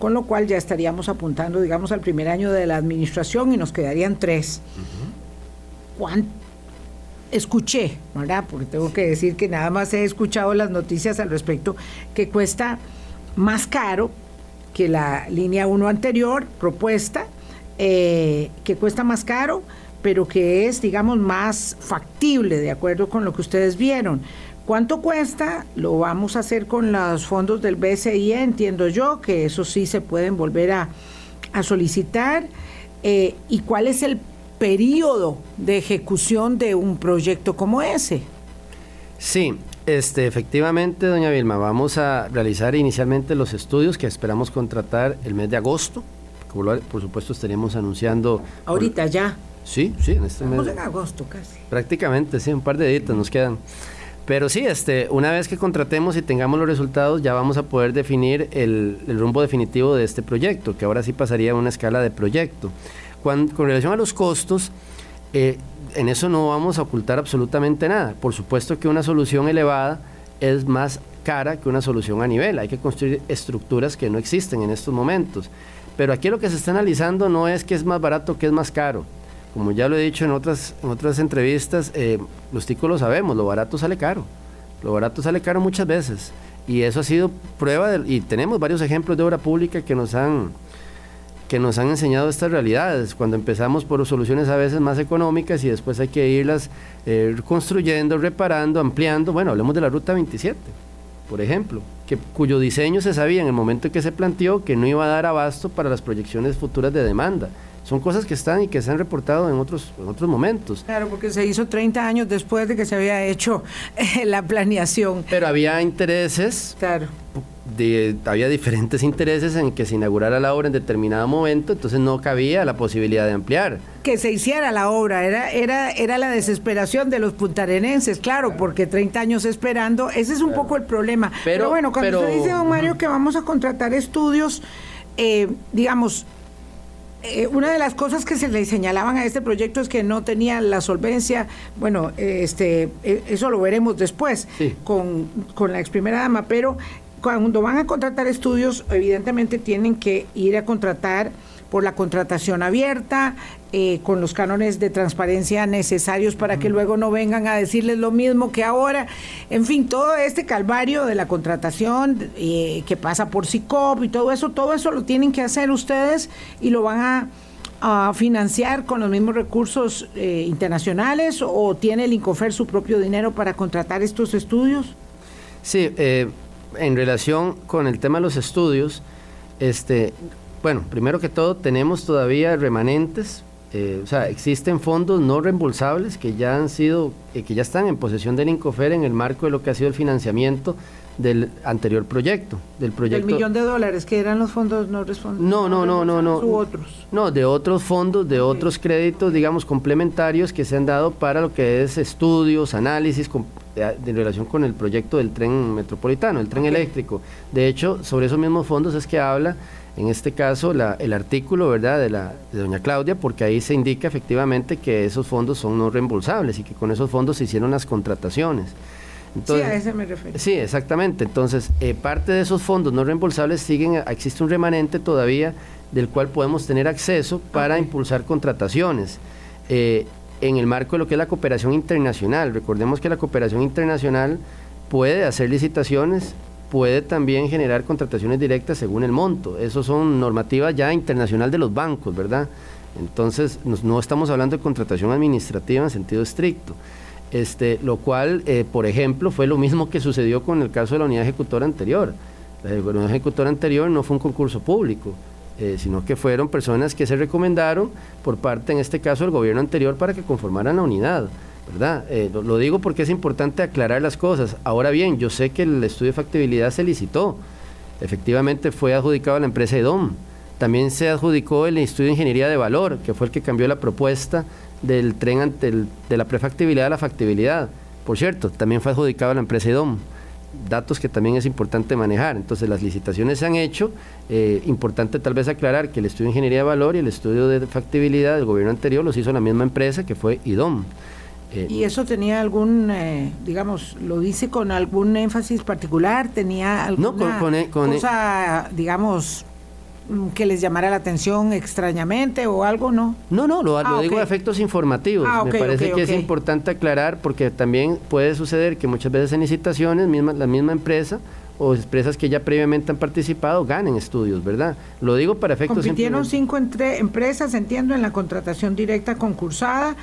Speaker 2: con lo cual ya estaríamos apuntando, digamos, al primer año de la administración y nos quedarían tres. Escuché, ¿verdad? Porque tengo que decir que nada más he escuchado las noticias al respecto, que cuesta más caro que la línea 1 anterior propuesta, eh, que cuesta más caro, pero que es, digamos, más factible, de acuerdo con lo que ustedes vieron. ¿Cuánto cuesta? Lo vamos a hacer con los fondos del BCI, entiendo yo, que eso sí se pueden volver a, solicitar. Eh, ¿Y cuál es el periodo de ejecución de un proyecto como ese.
Speaker 4: Sí, este, efectivamente, doña Vilma, vamos a realizar inicialmente los estudios que esperamos contratar el mes de agosto. Como por supuesto estaríamos anunciando...
Speaker 2: Ahorita ya.
Speaker 4: Sí, sí, en este
Speaker 2: Estamos en agosto casi.
Speaker 4: Prácticamente, sí, un par de días nos quedan. Pero sí, este, una vez que contratemos y tengamos los resultados, ya vamos a poder definir el, rumbo definitivo de este proyecto, que ahora sí pasaría a una escala de proyecto. con relación a los costos, eh, en eso no vamos a ocultar absolutamente nada. Por supuesto que una solución elevada es más cara que una solución a nivel. Hay que construir estructuras que no existen en estos momentos. Pero aquí lo que se está analizando no es que es más barato, que es más caro. Como ya lo he dicho en otras, en otras entrevistas, eh, los ticos lo sabemos, lo barato sale caro. Lo barato sale caro muchas veces. Y eso ha sido prueba, y tenemos varios ejemplos de obra pública que nos han que nos han enseñado estas realidades, cuando empezamos por soluciones a veces más económicas y después hay que irlas eh, construyendo, reparando, ampliando. Bueno, hablemos de la Ruta 27, por ejemplo, que, cuyo diseño se sabía en el momento en que se planteó que no iba a dar abasto para las proyecciones futuras de demanda. Son cosas que están y que se han reportado en otros, en otros momentos.
Speaker 2: Claro, porque se hizo 30 años después de que se había hecho eh, la planeación.
Speaker 4: Pero había intereses
Speaker 2: claro
Speaker 4: había diferentes intereses en que se inaugurara la obra en determinado momento, entonces no cabía la posibilidad de ampliar.
Speaker 2: Que se hiciera la obra, era, era, era la desesperación de los puntarenenses, claro, porque 30 años esperando, ese es un poco el problema. Pero, bueno, cuando se dice, don Mario, que vamos a contratar estudios, eh, digamos, eh, una de las cosas que se le señalaban a este proyecto es que no tenía la solvencia, bueno, este, eh, eso lo veremos después con, con la ex primera dama, pero cuando van a contratar estudios, evidentemente tienen que ir a contratar por la contratación abierta, eh, con los cánones de transparencia necesarios para que luego no vengan a decirles lo mismo que ahora. En fin, todo este calvario de la contratación eh, que pasa por SICOP y todo eso, todo eso lo tienen que hacer ustedes y lo van a, financiar con los mismos recursos eh, internacionales o tiene el INCOFER su propio dinero para contratar estos estudios?
Speaker 4: Sí, eh, en relación con el tema de los estudios, este, bueno, primero que todo tenemos todavía remanentes, eh, o sea, existen fondos no reembolsables que ya han sido, eh, que ya están en posesión del INCOFER en el marco de lo que ha sido el financiamiento del anterior proyecto, del proyecto.
Speaker 2: ¿El millón de dólares que eran los fondos no responsables?
Speaker 4: No, no, no, no, no.
Speaker 2: ¿U otros?
Speaker 4: No, de otros fondos, de otros créditos, digamos, complementarios que se han dado para lo que es estudios, análisis, en relación con el proyecto del tren metropolitano, el tren eléctrico. De hecho, sobre esos mismos fondos es que habla, en este caso, el artículo ¿verdad? De, la, de doña Claudia, porque ahí se indica efectivamente que esos fondos son no reembolsables y que con esos fondos se hicieron las contrataciones.
Speaker 2: sí, a ese me refiero.
Speaker 4: Sí, exactamente. Entonces, eh, parte de esos fondos no reembolsables siguen, existe un remanente todavía del cual podemos tener acceso para impulsar contrataciones. Eh, en el marco de lo que es la cooperación internacional. Recordemos que la cooperación internacional puede hacer licitaciones, puede también generar contrataciones directas según el monto. Eso son normativas ya internacional de los bancos, ¿verdad? Entonces, no estamos hablando de contratación administrativa en sentido estricto. Este, lo cual, eh, por ejemplo, fue lo mismo que sucedió con el caso de la unidad ejecutora anterior. La unidad ejecutora anterior no fue un concurso público, eh, sino que fueron personas que se recomendaron por parte, en este caso, del gobierno anterior para que conformaran la unidad. ¿Verdad? Eh, lo, digo porque es importante aclarar las cosas. Ahora bien, yo sé que el estudio de factibilidad se licitó. Efectivamente fue adjudicado a la empresa EDOM. También se adjudicó el estudio de ingeniería de valor, que fue el que cambió la propuesta del tren ante de la prefactibilidad a la factibilidad. Por cierto, también fue adjudicado a la empresa EDOM datos que también es importante manejar. Entonces las licitaciones se han hecho, eh, importante tal vez aclarar que el estudio de ingeniería de valor y el estudio de factibilidad del gobierno anterior los hizo la misma empresa que fue IDOM.
Speaker 2: Eh, ¿Y eso tenía algún, eh, digamos, lo dice con algún énfasis particular? ¿Tenía alguna cosa, digamos, que les llamara la atención extrañamente o algo, ¿no?
Speaker 4: No, no, lo, ah, digo a efectos informativos. Ah, Me parece que es importante aclarar porque también puede suceder que muchas veces en licitaciones misma, la misma empresa o empresas que ya previamente han participado ganen estudios, ¿verdad? Lo digo para efectos
Speaker 2: Compitieron cinco entre empresas, entiendo, en la contratación directa concursada,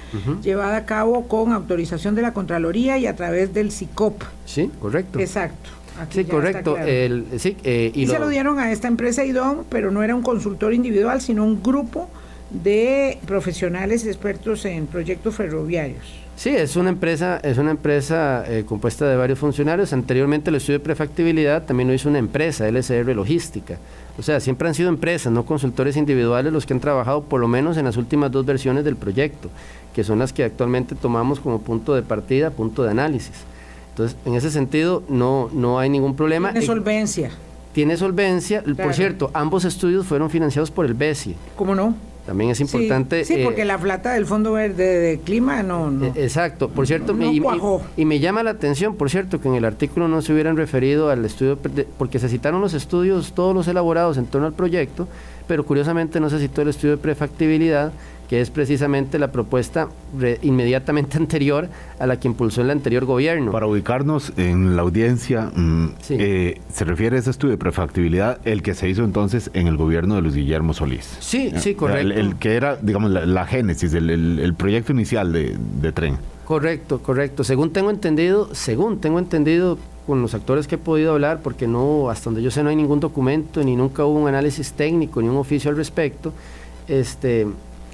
Speaker 2: llevada a cabo con autorización de la Contraloría y a través del SICOP.
Speaker 4: Sí, correcto.
Speaker 2: Exacto
Speaker 4: sí, correcto. El, sí,
Speaker 2: eh, y, se lo dieron a esta empresa IDON, pero no era un consultor individual, sino un grupo de profesionales expertos en proyectos ferroviarios.
Speaker 4: Sí, es una empresa, es una empresa eh, compuesta de varios funcionarios. Anteriormente el estudio de prefactibilidad también lo hizo una empresa, LSR Logística. O sea, siempre han sido empresas, no consultores individuales los que han trabajado por lo menos en las últimas dos versiones del proyecto, que son las que actualmente tomamos como punto de partida, punto de análisis. Entonces, en ese sentido, no, no hay ningún problema.
Speaker 2: Tiene solvencia.
Speaker 4: Tiene solvencia. Por cierto, ambos estudios fueron financiados por el BESI.
Speaker 2: ¿Cómo no?
Speaker 4: También es importante.
Speaker 2: Sí, porque eh, la plata del Fondo Verde de Clima no. no
Speaker 4: e, exacto, por cierto, y, y, me llama la atención, por cierto, que en el artículo no se hubieran referido al estudio, porque se citaron los estudios, todos los elaborados en torno al proyecto, pero curiosamente no se citó el estudio de prefactibilidad que es precisamente la propuesta inmediatamente *laughs* anterior a la que impulsó el anterior gobierno.
Speaker 3: Para ubicarnos en la audiencia, mm, eh, se refiere a ese estudio de prefactibilidad, el que se hizo entonces en el gobierno de Luis Guillermo Solís.
Speaker 4: Sí, sí, correcto.
Speaker 3: El, que era, digamos, la, génesis, el, proyecto inicial de, de tren.
Speaker 4: Correcto, correcto. Según tengo entendido, según tengo entendido con los actores que he podido hablar, porque no, hasta donde yo sé no hay ningún documento, ni nunca hubo un análisis técnico, ni un oficio al respecto, este,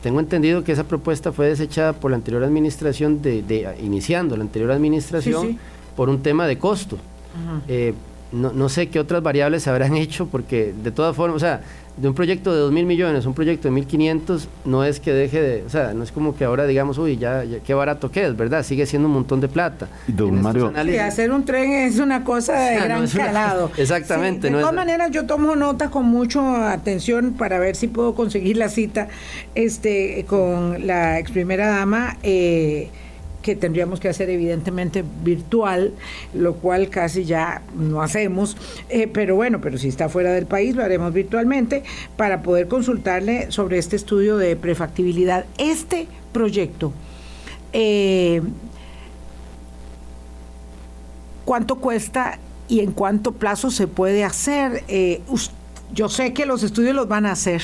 Speaker 4: tengo entendido que esa propuesta fue desechada por la anterior administración, de, iniciando la anterior administración, por un tema de costo. Eh, no, no, sé qué otras variables se habrán *laughs* hecho, porque de todas formas, o sea, de un proyecto de 2 mil millones, un proyecto de 1.500, no es que deje de, o sea, no es como que ahora digamos, uy, ya, qué barato que es, ¿verdad? Sigue siendo un montón de plata.
Speaker 3: Don Mario.
Speaker 2: hacer un tren es una cosa de *laughs* gran calado. *laughs*
Speaker 4: exactamente.
Speaker 2: de todas maneras, yo tomo nota con mucha atención para ver si puedo conseguir la cita este, con la ex primera dama. Eh, que tendríamos que hacer evidentemente virtual, lo cual casi ya no hacemos, eh, pero bueno, pero si está fuera del país lo haremos virtualmente para poder consultarle sobre este estudio de prefactibilidad. Este proyecto, eh, ¿cuánto cuesta y en cuánto plazo se puede hacer? Eh, yo sé que los estudios los van a hacer.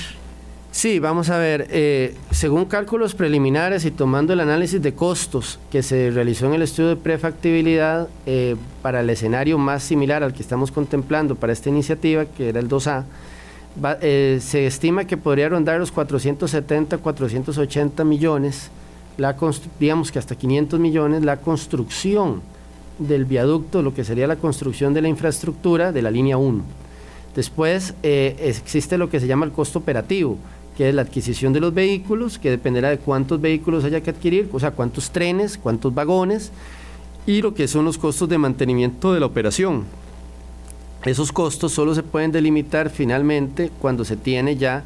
Speaker 4: Sí, vamos a ver, eh, según cálculos preliminares y tomando el análisis de costos que se realizó en el estudio de prefactibilidad eh, para el escenario más similar al que estamos contemplando para esta iniciativa, que era el 2A, eh, se estima que podría rondar los 470, 480 millones, la digamos que hasta 500 millones, la construcción del viaducto, lo que sería la construcción de la infraestructura de la línea 1. Después existe lo que se llama el costo operativo, que es la adquisición de los vehículos, que dependerá de cuántos vehículos haya que adquirir, o sea, cuántos trenes, cuántos vagones, y lo que son los costos de mantenimiento de la operación. Esos costos solo se pueden delimitar finalmente cuando se tiene ya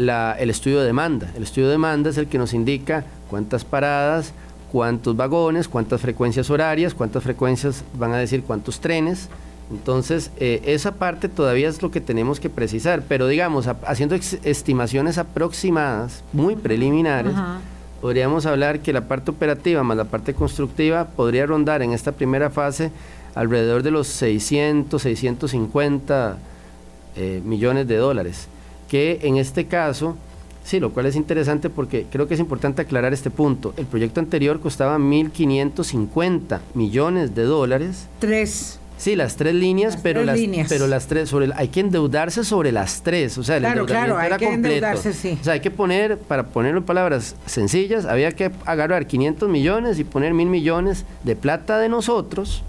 Speaker 4: el estudio de demanda. El estudio de demanda es el que nos indica cuántas paradas, cuántos vagones, cuántas frecuencias horarias, cuántas frecuencias van a decir cuántos trenes, entonces, eh, esa parte todavía es lo que tenemos que precisar, pero digamos, haciendo estimaciones aproximadas, muy preliminares, podríamos hablar que la parte operativa más la parte constructiva podría rondar en esta primera fase alrededor de los 600, 650 eh, millones de dólares, que en este caso, sí, lo cual es interesante porque creo que es importante aclarar este punto. El proyecto anterior costaba 1.550 millones de dólares.
Speaker 2: Tres.
Speaker 4: Sí, las tres líneas, pero las pero las tres sobre hay que endeudarse sobre las tres, o sea, el
Speaker 2: claro, claro, hay que Endeudarse, sí.
Speaker 4: O sea, hay que poner para ponerlo en palabras sencillas, había que agarrar 500 millones y poner mil millones de plata de nosotros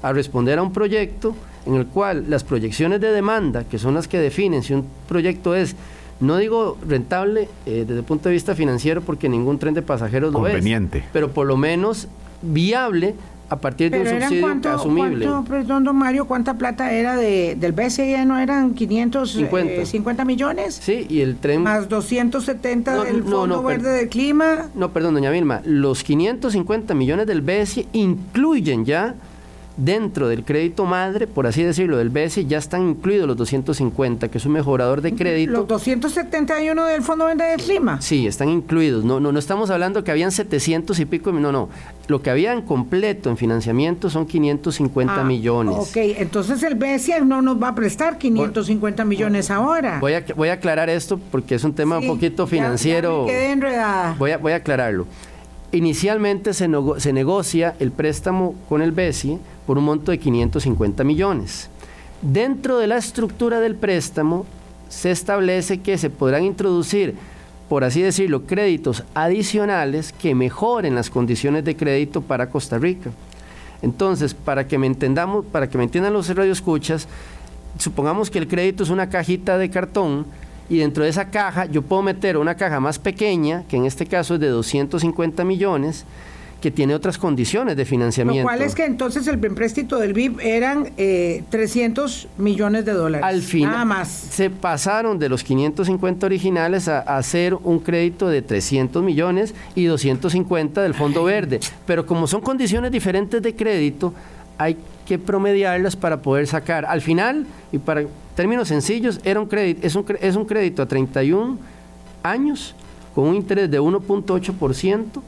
Speaker 4: a responder a un proyecto en el cual las proyecciones de demanda, que son las que definen si un proyecto es no digo rentable eh, desde el punto de vista financiero porque ningún tren de pasajeros lo es, pero por lo menos viable a partir de un subsidio asumible.
Speaker 2: perdón, don Mario, ¿cuánta plata era de, del BCE? ¿No eran 550 eh, millones?
Speaker 4: Sí, y el tren...
Speaker 2: Más 270 del Fondo Verde del Clima.
Speaker 4: No, perdón, doña Vilma, los 550 millones del BCE incluyen ya dentro del crédito madre, por así decirlo, del BESI, ya están incluidos los 250, que es un mejorador de crédito.
Speaker 2: ¿Los 271 del Fondo Verde del Clima?
Speaker 4: Sí, están incluidos. No, no, no estamos hablando que habían 700 y pico, no, no. Lo que había en completo en financiamiento son 550 ah, millones.
Speaker 2: Ok, entonces el BESI no nos va a prestar 550 millones ahora.
Speaker 4: Voy a, voy a aclarar esto porque es un tema un poquito financiero.
Speaker 2: quedé enredada.
Speaker 4: Voy a, voy a aclararlo. Inicialmente se, se negocia el préstamo con el BESI por un monto de 550 millones. Dentro de la estructura del préstamo se establece que se podrán introducir por así decirlo, créditos adicionales que mejoren las condiciones de crédito para Costa Rica. Entonces, para que me entendamos, para que me entiendan los radioescuchas, supongamos que el crédito es una cajita de cartón y dentro de esa caja yo puedo meter una caja más pequeña, que en este caso es de 250 millones, que tiene otras condiciones de financiamiento.
Speaker 2: Lo cual es que entonces el empréstito del BIP eran 300 eh, millones de dólares.
Speaker 4: Al final, nada más. Se pasaron de los 550 originales a, hacer un crédito de 300 millones y 250 del Fondo Verde. Pero como son condiciones diferentes de crédito, hay que promediarlas para poder sacar. Al final, y para términos sencillos, era un crédito, es, un, es un crédito a 31 años con un interés de 1.8%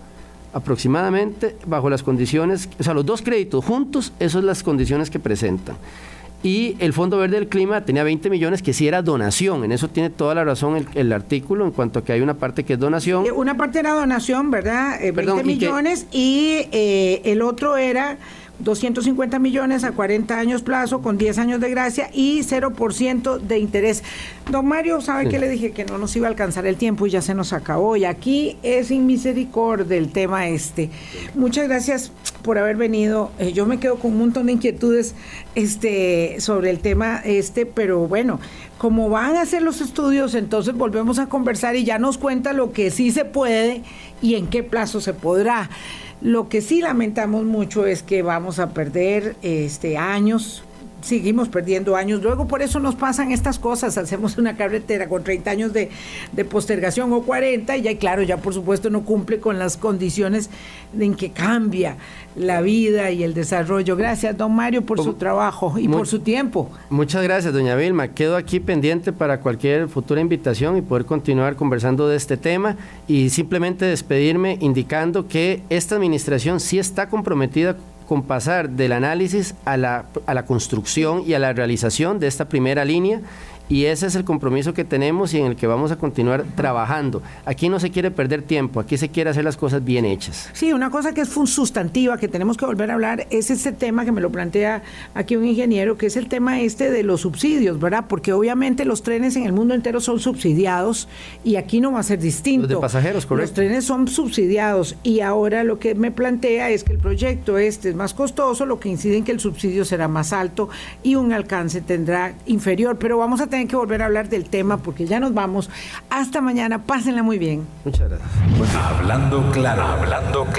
Speaker 4: aproximadamente bajo las condiciones, o sea, los dos créditos juntos, esas son las condiciones que presentan. Y el Fondo Verde del Clima tenía 20 millones que sí era donación. En eso tiene toda la razón el, artículo en cuanto a que hay una parte que es donación.
Speaker 2: Eh, una parte era donación, ¿verdad? 20 eh, millones y, eh, el otro era 250 millones a 40 años plazo con 10 años de gracia y 0% de interés. Don Mario, ¿sabe que le dije? Que no nos iba a alcanzar el tiempo y ya se nos acabó. Y aquí es sin misericordia el tema este. Muchas gracias por haber venido. Eh, yo me quedo con un montón de inquietudes este, sobre el tema este, pero bueno, como van a hacer los estudios, entonces volvemos a conversar y ya nos cuenta lo que sí se puede y en qué plazo se podrá. Lo que sí lamentamos mucho es que vamos a perder este años seguimos perdiendo años. Luego por eso nos pasan estas cosas. Hacemos una carretera con 30 años de, postergación o 40 y ya claro, ya por supuesto no cumple con las condiciones en que cambia la vida y el desarrollo. Gracias, don Mario, por su trabajo y por su tiempo.
Speaker 4: Muchas gracias, doña Vilma. Quedo aquí pendiente para cualquier futura invitación y poder continuar conversando de este tema y simplemente despedirme indicando que esta administración sí está comprometida con pasar del análisis a la, a la construcción y a la realización de esta primera línea y ese es el compromiso que tenemos y en el que vamos a continuar trabajando. Aquí no se quiere perder tiempo, aquí se quiere hacer las cosas bien hechas.
Speaker 2: Sí, una cosa que es sustantiva, que tenemos que volver a hablar, es ese tema que me lo plantea aquí un ingeniero, que es el tema este de los subsidios, ¿verdad? Porque obviamente los trenes en el mundo entero son subsidiados y aquí no va a ser distinto.
Speaker 4: Los de pasajeros, correcto.
Speaker 2: Los trenes son subsidiados y ahora lo que me plantea es que el proyecto este es más costoso, lo que incide en que el subsidio será más alto y un alcance tendrá inferior, pero vamos a tener que volver a hablar del tema porque ya nos vamos. Hasta mañana, pásenla muy bien.
Speaker 4: Muchas gracias.
Speaker 1: Hablando claro, hablando claro.